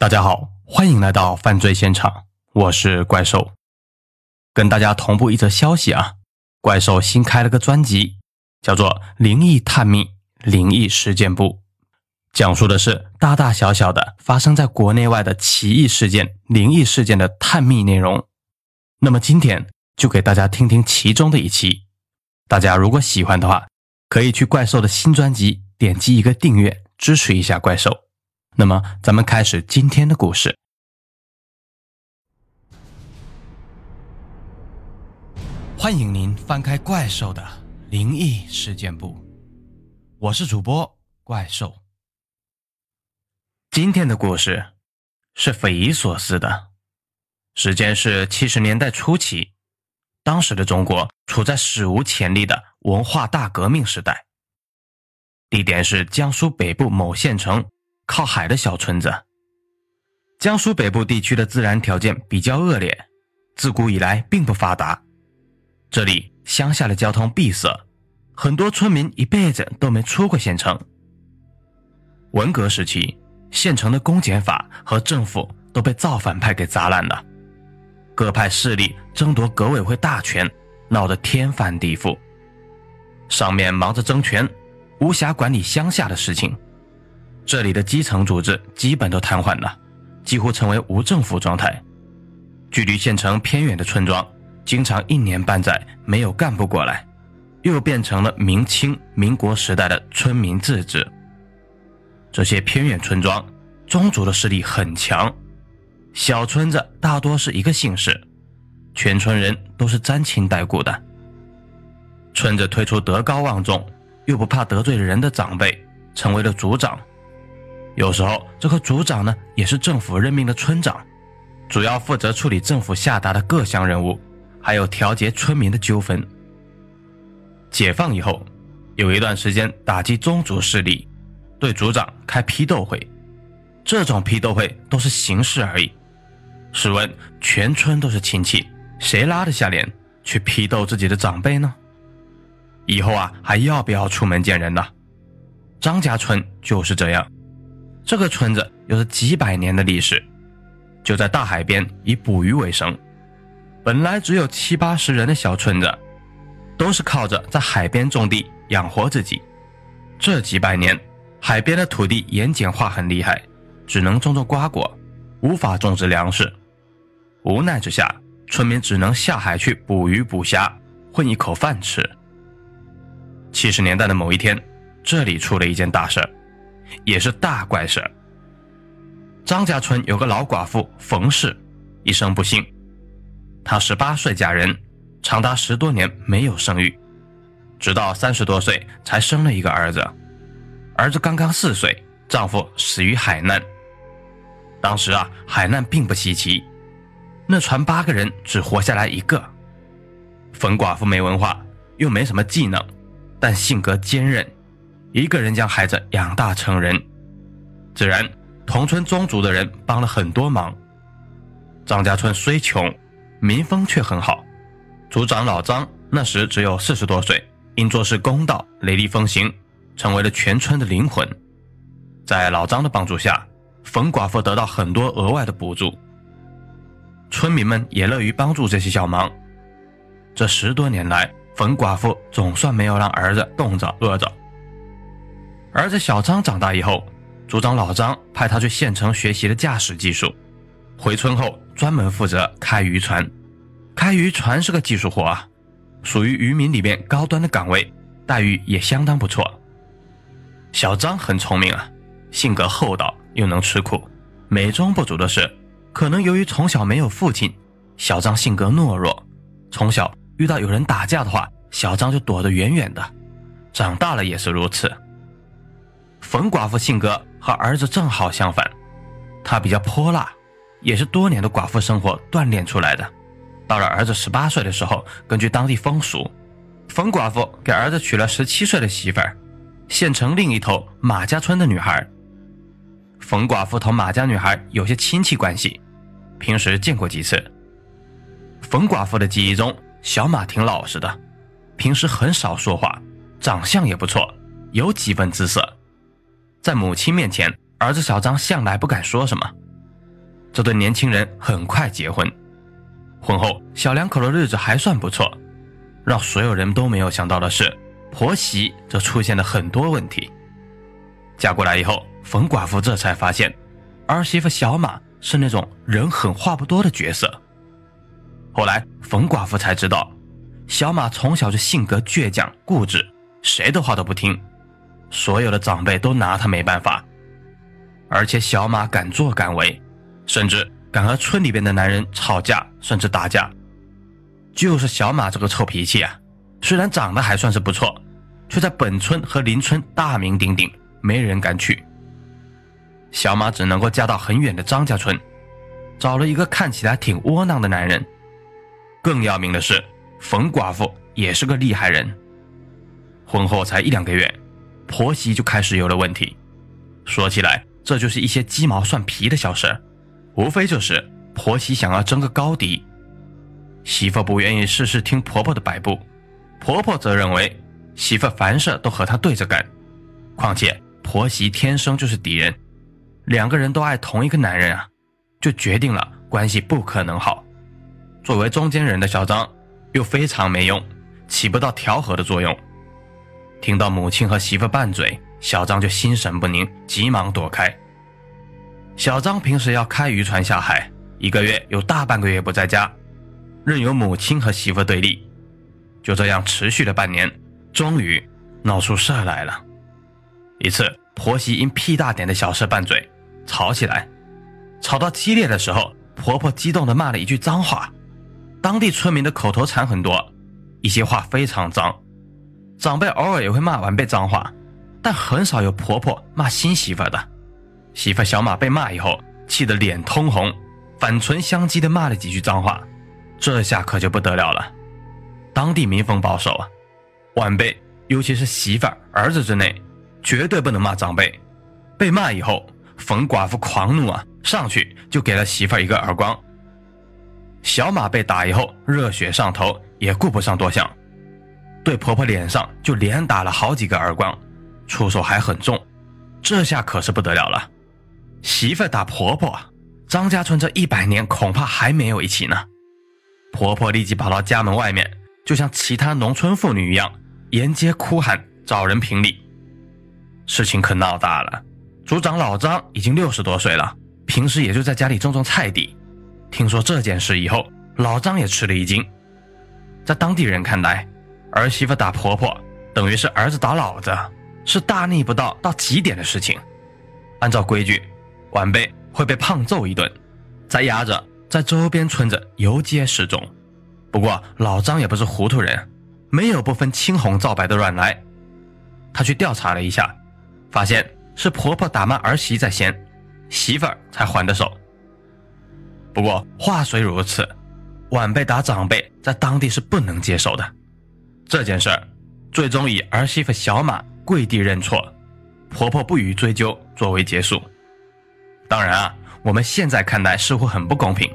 大家好，欢迎来到犯罪现场，我是怪兽。跟大家同步一则消息啊，怪兽新开了个专辑，叫做《灵异探秘灵异事件部》，讲述的是大大小小的发生在国内外的奇异事件、灵异事件的探秘内容。那么今天就给大家听听其中的一期。大家如果喜欢的话，可以去怪兽的新专辑点击一个订阅，支持一下怪兽。那么，咱们开始今天的故事。欢迎您翻开怪兽的灵异事件簿，我是主播怪兽。今天的故事是匪夷所思的，时间是七十年代初期，当时的中国处在史无前例的文化大革命时代，地点是江苏北部某县城。靠海的小村子。江苏北部地区的自然条件比较恶劣，自古以来并不发达。这里乡下的交通闭塞，很多村民一辈子都没出过县城。文革时期，县城的公检法和政府都被造反派给砸烂了，各派势力争夺革委会大权，闹得天翻地覆。上面忙着争权，无暇管理乡下的事情。这里的基层组织基本都瘫痪了，几乎成为无政府状态。距离县城偏远的村庄，经常一年半载没有干部过来，又变成了明清、民国时代的村民自治。这些偏远村庄，宗族的势力很强，小村子大多是一个姓氏，全村人都是沾亲带故的。村子推出德高望重又不怕得罪人的长辈，成为了族长。有时候，这个组长呢，也是政府任命的村长，主要负责处理政府下达的各项任务，还有调节村民的纠纷。解放以后，有一段时间打击宗族势力，对组长开批斗会，这种批斗会都是形式而已。试问，全村都是亲戚，谁拉得下脸去批斗自己的长辈呢？以后啊，还要不要出门见人呢？张家村就是这样。这个村子有着几百年的历史，就在大海边，以捕鱼为生。本来只有七八十人的小村子，都是靠着在海边种地养活自己。这几百年，海边的土地盐碱化很厉害，只能种种瓜果，无法种植粮食。无奈之下，村民只能下海去捕鱼捕虾，混一口饭吃。七十年代的某一天，这里出了一件大事儿。也是大怪事。张家村有个老寡妇冯氏，一生不幸。她十八岁嫁人，长达十多年没有生育，直到三十多岁才生了一个儿子。儿子刚刚四岁，丈夫死于海难。当时啊，海难并不稀奇，那船八个人只活下来一个。冯寡妇没文化，又没什么技能，但性格坚韧。一个人将孩子养大成人，自然同村宗族的人帮了很多忙。张家村虽穷，民风却很好。族长老张那时只有四十多岁，因做事公道、雷厉风行，成为了全村的灵魂。在老张的帮助下，冯寡妇得到很多额外的补助，村民们也乐于帮助这些小忙。这十多年来，冯寡妇总算没有让儿子冻着饿着。儿子小张长大以后，族长老张派他去县城学习了驾驶技术，回村后专门负责开渔船。开渔船是个技术活啊，属于渔民里面高端的岗位，待遇也相当不错。小张很聪明啊，性格厚道又能吃苦。美中不足的是，可能由于从小没有父亲，小张性格懦弱，从小遇到有人打架的话，小张就躲得远远的。长大了也是如此。冯寡妇性格和儿子正好相反，她比较泼辣，也是多年的寡妇生活锻炼出来的。到了儿子十八岁的时候，根据当地风俗，冯寡妇给儿子娶了十七岁的媳妇儿，县城另一头马家村的女孩。冯寡妇同马家女孩有些亲戚关系，平时见过几次。冯寡妇的记忆中，小马挺老实的，平时很少说话，长相也不错，有几分姿色。在母亲面前，儿子小张向来不敢说什么，这对年轻人很快结婚。婚后，小两口的日子还算不错。让所有人都没有想到的是，婆媳则出现了很多问题。嫁过来以后，冯寡妇这才发现，儿媳妇小马是那种人狠话不多的角色。后来，冯寡妇才知道，小马从小就性格倔强固执，谁的话都不听，所有的长辈都拿他没办法。而且，小马敢作敢为，甚至敢和村里边的男人吵架，甚至打架。就是小马这个臭脾气啊，虽然长得还算是不错，却在本村和邻村大名鼎鼎，没人敢娶。小马只能够嫁到很远的张家村，找了一个看起来挺窝囊的男人。更要命的是，冯寡妇也是个厉害人。婚后才一两个月，婆媳就开始有了问题。说起来，这就是一些鸡毛蒜皮的小事，无非就是婆媳想要争个高低。媳妇不愿意事事听婆婆的摆布，婆婆则认为媳妇凡事都和她对着干。况且婆媳天生就是敌人，两个人都爱同一个男人啊，就决定了关系不可能好。作为中间人的小张又非常没用，起不到调和的作用。听到母亲和媳妇拌嘴，小张就心神不宁，急忙躲开。小张平时要开渔船下海，一个月有大半个月不在家。任由母亲和媳妇对立，就这样持续了半年，终于闹出事来了。一次，婆媳因屁大点的小事拌嘴，吵起来。吵到激烈的时候，婆婆激动地骂了一句脏话。当地村民的口头禅很多，一些话非常脏。长辈偶尔也会骂晚辈脏话，但很少有婆婆骂新媳妇的。媳妇小马被骂以后，气得脸通红，反唇相讥地骂了几句脏话。这下可就不得了了，当地民风保守啊，晚辈尤其是媳妇儿、儿子之内，绝对不能骂长辈。被骂以后，冯寡妇狂怒啊，上去就给了媳妇儿一个耳光。小马被打以后，热血上头，也顾不上多想，对婆婆脸上就连打了好几个耳光，出手还很重。这下可是不得了了，媳妇打婆婆，张家村这一百年恐怕还没有一起呢。婆婆立即跑到家门外面，就像其他农村妇女一样，沿街哭喊找人评理。事情可闹大了，族长老张已经六十多岁了，平时也就在家里种种菜地。听说这件事以后，老张也吃了一惊。在当地人看来，儿媳妇打婆婆等于是儿子打老子，是大逆不道到极点的事情。按照规矩，晚辈会被胖揍一顿，再压着。在周边村子游街示众，不过老张也不是糊涂人，没有不分青红皂白的乱来。他去调查了一下，发现是婆婆打骂儿媳在先，媳妇儿才还的手。不过话虽如此，晚辈打长辈在当地是不能接受的。这件事儿最终以儿媳妇小马跪地认错，婆婆不予追究作为结束。当然啊。我们现在看来似乎很不公平，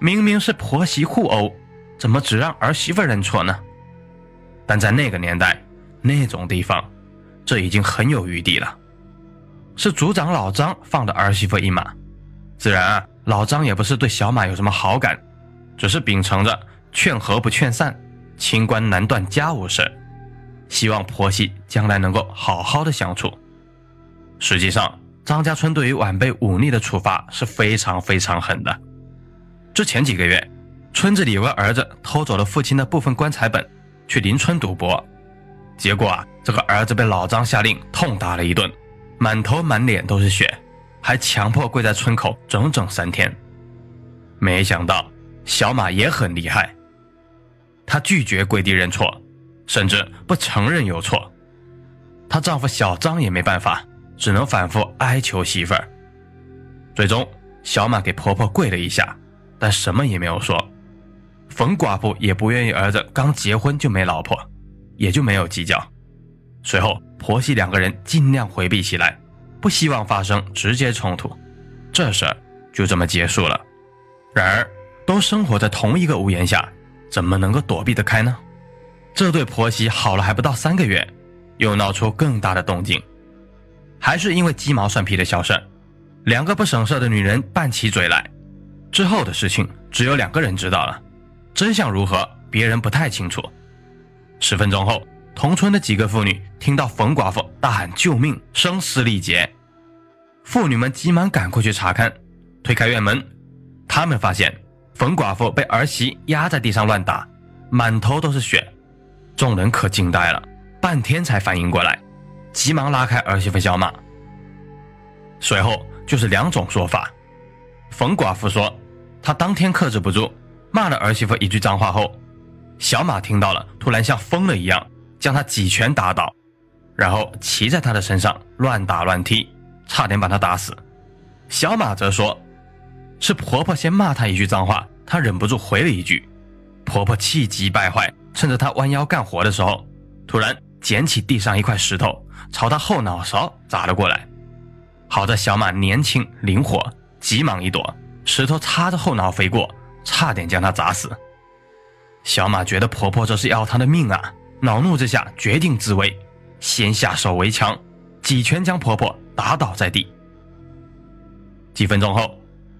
明明是婆媳互殴，怎么只让儿媳妇认错呢？但在那个年代，那种地方，这已经很有余地了。是族长老张放的儿媳妇一马，自然啊，老张也不是对小马有什么好感，只是秉承着劝和不劝散，清官难断家务事，希望婆媳将来能够好好的相处。实际上。张家村对于晚辈忤逆的处罚是非常非常狠的。之前几个月，村子里有个儿子偷走了父亲的部分棺材本，去邻村赌博，结果啊，这个儿子被老张下令痛打了一顿，满头满脸都是血，还强迫跪在村口整整三天。没想到小马也很厉害，她拒绝跪地认错，甚至不承认有错，她丈夫小张也没办法。只能反复哀求媳妇儿，最终小马给婆婆跪了一下，但什么也没有说。冯寡妇也不愿意儿子刚结婚就没老婆，也就没有计较。随后婆媳两个人尽量回避起来，不希望发生直接冲突。这事儿就这么结束了。然而，都生活在同一个屋檐下，怎么能够躲避得开呢？这对婆媳好了还不到三个月，又闹出更大的动静。还是因为鸡毛蒜皮的小事两个不省事的女人拌起嘴来，之后的事情只有两个人知道了，真相如何，别人不太清楚。十分钟后，同村的几个妇女听到冯寡妇大喊救命，声嘶力竭。妇女们急忙赶过去查看，推开院门，他们发现冯寡妇被儿媳压在地上乱打，满头都是血。众人可惊呆了，半天才反应过来，急忙拉开儿媳妇小马。随后就是两种说法。冯寡妇说，她当天克制不住，骂了儿媳妇一句脏话后，小马听到了，突然像疯了一样，将她几拳打倒，然后骑在她的身上乱打乱踢，差点把她打死。小马则说，是婆婆先骂她一句脏话，她忍不住回了一句，婆婆气急败坏，趁着她弯腰干活的时候，突然捡起地上一块石头，朝她后脑勺砸了过来。好在小马年轻灵活，急忙一躲，石头擦着后脑飞过，差点将她砸死。小马觉得婆婆这是要她的命啊，恼怒之下决定自卫，先下手为强，几拳将婆婆打倒在地。几分钟后，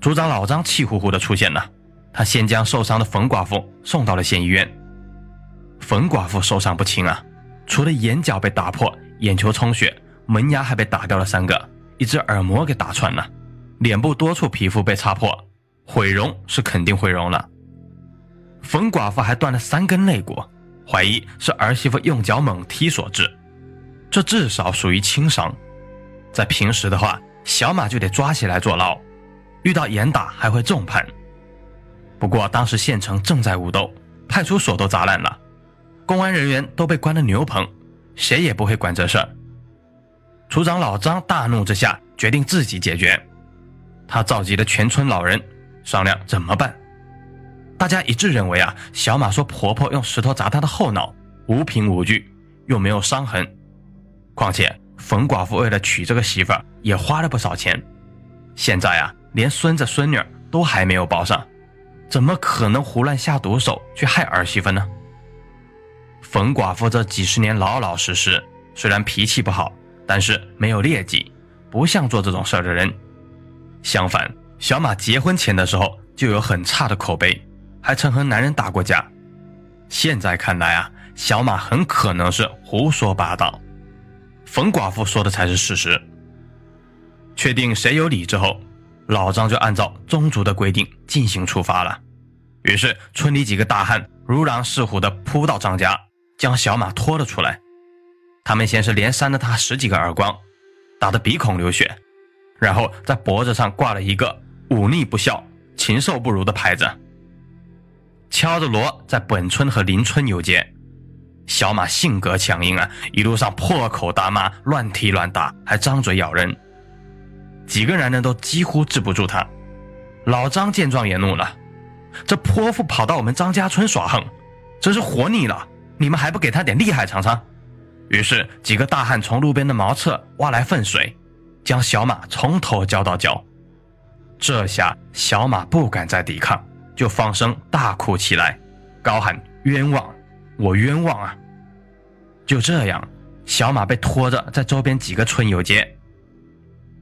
族长老张气呼呼地出现了，他先将受伤的冯寡妇送到了县医院。冯寡妇受伤不轻啊，除了眼角被打破，眼球充血，门牙还被打掉了三个。一只耳膜给打穿了，脸部多处皮肤被擦破，毁容是肯定毁容了。冯寡妇还断了三根肋骨，怀疑是儿媳妇用脚猛踢所致，这至少属于轻伤。在平时的话，小马就得抓起来坐牢，遇到严打还会重判。不过当时县城正在武斗，派出所都砸烂了，公安人员都被关了牛棚，谁也不会管这事儿。处长老张大怒之下，决定自己解决。他召集了全村老人商量怎么办。大家一致认为啊，小马说婆婆用石头砸他的后脑，无凭无据，又没有伤痕。况且冯寡妇为了娶这个媳妇儿，也花了不少钱。现在啊，连孙子孙女都还没有抱上，怎么可能胡乱下毒手去害儿媳妇呢？冯寡妇这几十年老老实实，虽然脾气不好。但是没有劣迹，不像做这种事儿的人。相反，小马结婚前的时候就有很差的口碑，还曾和男人打过架。现在看来啊，小马很可能是胡说八道，冯寡妇说的才是事实。确定谁有理之后，老张就按照宗族的规定进行处罚了。于是村里几个大汉如狼似虎地扑到张家，将小马拖了出来。他们先是连扇了他十几个耳光，打得鼻孔流血，然后在脖子上挂了一个“忤逆不孝，禽兽不如”的牌子，敲着锣在本村和邻村游街。小马性格强硬啊，一路上破口大骂，乱踢乱打，还张嘴咬人，几个男人都几乎治不住他。老张见状也怒了：“这泼妇跑到我们张家村耍横，真是活腻了！你们还不给他点厉害尝尝？”于是，几个大汉从路边的茅厕挖来粪水，将小马从头浇到脚。这下小马不敢再抵抗，就放声大哭起来，高喊：“冤枉！我冤枉啊！”就这样，小马被拖着在周边几个村游街。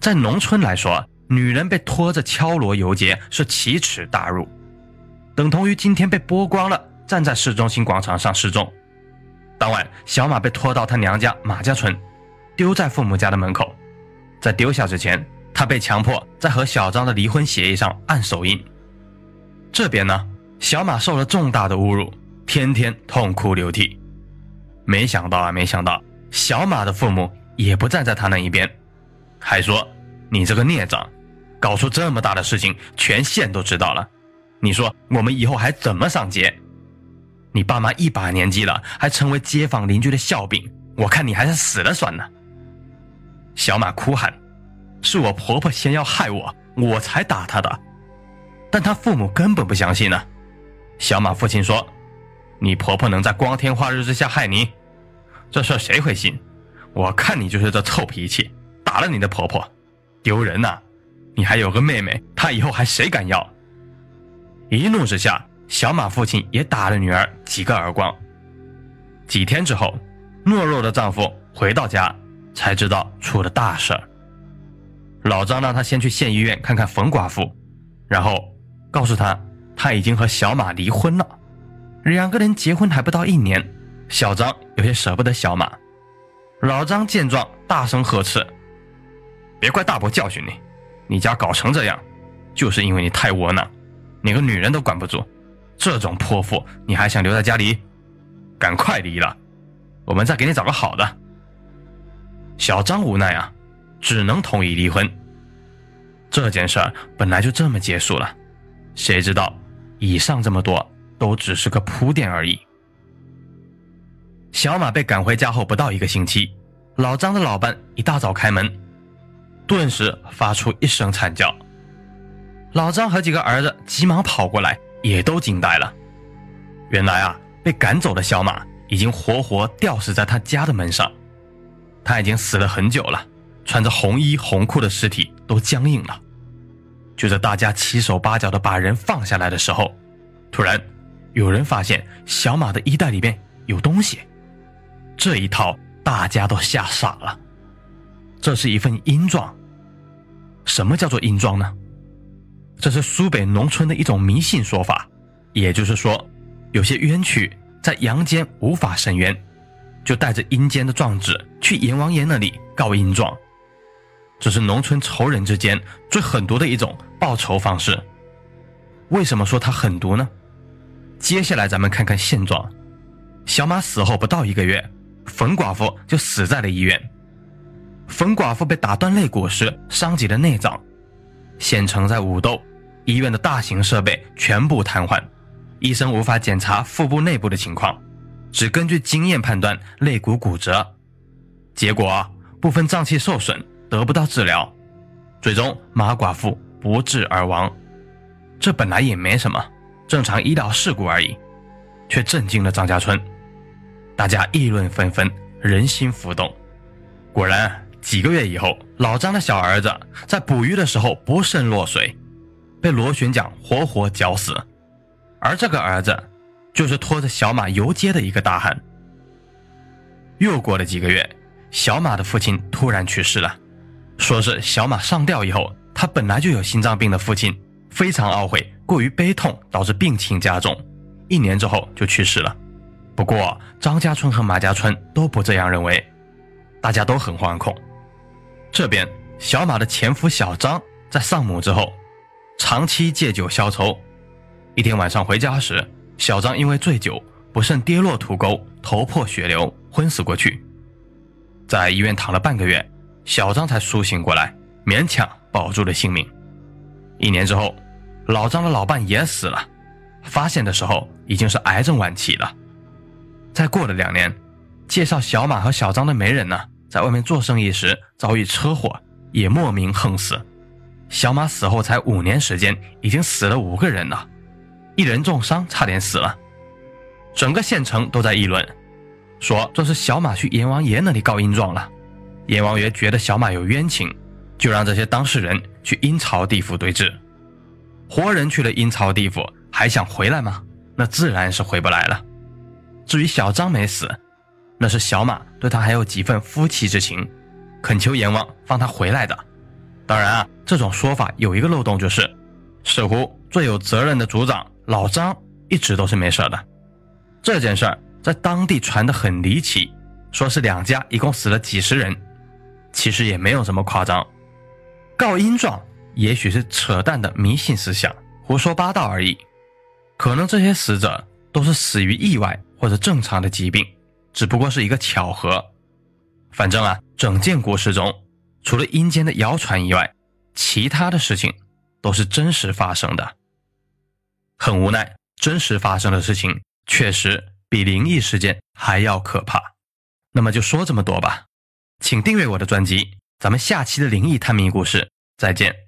在农村来说，女人被拖着敲锣游街是奇耻大辱，等同于今天被剥光了，站在市中心广场上示众。当晚，小马被拖到他娘家马家村，丢在父母家的门口。在丢下之前，他被强迫在和小张的离婚协议上按手印。这边呢，小马受了重大的侮辱，天天痛哭流涕。没想到啊，没想到，小马的父母也不站在他那一边，还说：“你这个孽障，搞出这么大的事情，全县都知道了。你说我们以后还怎么上街？”你爸妈一把年纪了，还成为街坊邻居的笑柄，我看你还是死了算了。小马哭喊：“是我婆婆先要害我，我才打她的。”但她父母根本不相信呢。小马父亲说：“你婆婆能在光天化日之下害你？这事谁会信？我看你就是这臭脾气，打了你的婆婆，丢人呐！你还有个妹妹，她以后还谁敢要？”一怒之下。小马父亲也打了女儿几个耳光。几天之后，懦弱的丈夫回到家，才知道出了大事。老张让他先去县医院看看冯寡妇，然后告诉他他已经和小马离婚了。两个人结婚还不到一年，小张有些舍不得小马。老张见状，大声呵斥：“别怪大伯教训你，你家搞成这样，就是因为你太窝囊，连个女人都管不住。这种泼妇，你还想留在家里？赶快离了，我们再给你找个好的。”小张无奈啊，只能同意离婚。这件事儿本来就这么结束了，谁知道以上这么多都只是个铺垫而已。小马被赶回家后不到一个星期，老张的老伴一大早开门，顿时发出一声惨叫。老张和几个儿子急忙跑过来，也都惊呆了。原来啊，被赶走的小马已经活活吊死在他家的门上。他已经死了很久了，穿着红衣红裤的尸体都僵硬了。就在大家七手八脚的把人放下来的时候，突然有人发现小马的衣袋里面有东西。这一套大家都吓傻了。这是一份阴状。什么叫做阴状呢？这是苏北农村的一种迷信说法，也就是说，有些冤屈在阳间无法伸冤。就带着阴间的状纸去阎王爷那里告阴状，这是农村仇人之间最狠毒的一种报仇方式。为什么说他狠毒呢？接下来咱们看看现状。小马死后不到一个月，冯寡妇就死在了医院。冯寡妇被打断肋骨时伤及了内脏，县城在武斗，医院的大型设备全部瘫痪，医生无法检查腹部内部的情况。只根据经验判断肋骨骨折，结果部分脏器受损，得不到治疗，最终马寡妇不治而亡。这本来也没什么，正常医疗事故而已，却震惊了张家村，大家议论纷纷，人心浮动。果然，几个月以后，老张的小儿子在捕鱼的时候不慎落水，被螺旋桨活活绞死，而这个儿子。就是拖着小马游街的一个大汉。又过了几个月，小马的父亲突然去世了，说是小马上吊以后，他本来就有心脏病的父亲非常懊悔，过于悲痛导致病情加重，一年之后就去世了。不过张家村和马家村都不这样认为，大家都很惶恐。这边小马的前夫小张在丧母之后，长期借酒消愁，一天晚上回家时。小张因为醉酒不慎跌落土沟，头破血流，昏死过去。在医院躺了半个月，小张才苏醒过来，勉强保住了性命。一年之后，老张的老伴也死了，发现的时候已经是癌症晚期了。再过了两年，介绍小马和小张的媒人呢，在外面做生意时遭遇车祸，也莫名横死。小马死后才五年时间，已经死了五个人了。一人重伤，差点死了。整个县城都在议论，说这是小马去阎王爷那里告阴状了。阎王爷觉得小马有冤情，就让这些当事人去阴曹地府对质。活人去了阴曹地府，还想回来吗？那自然是回不来了。至于小张没死，那是小马对他还有几分夫妻之情，恳求阎王放他回来的。当然啊，这种说法有一个漏洞，就是似乎最有责任的族长。老张一直都是没事的，这件事儿在当地传得很离奇，说是两家一共死了几十人，其实也没有什么夸张。告阴状也许是扯淡的迷信思想，胡说八道而已。可能这些死者都是死于意外或者正常的疾病，只不过是一个巧合。反正啊，整件故事中，除了阴间的谣传以外，其他的事情都是真实发生的。很无奈，真实发生的事情确实比灵异事件还要可怕。那么就说这么多吧，请订阅我的专辑，咱们下期的灵异探秘故事再见。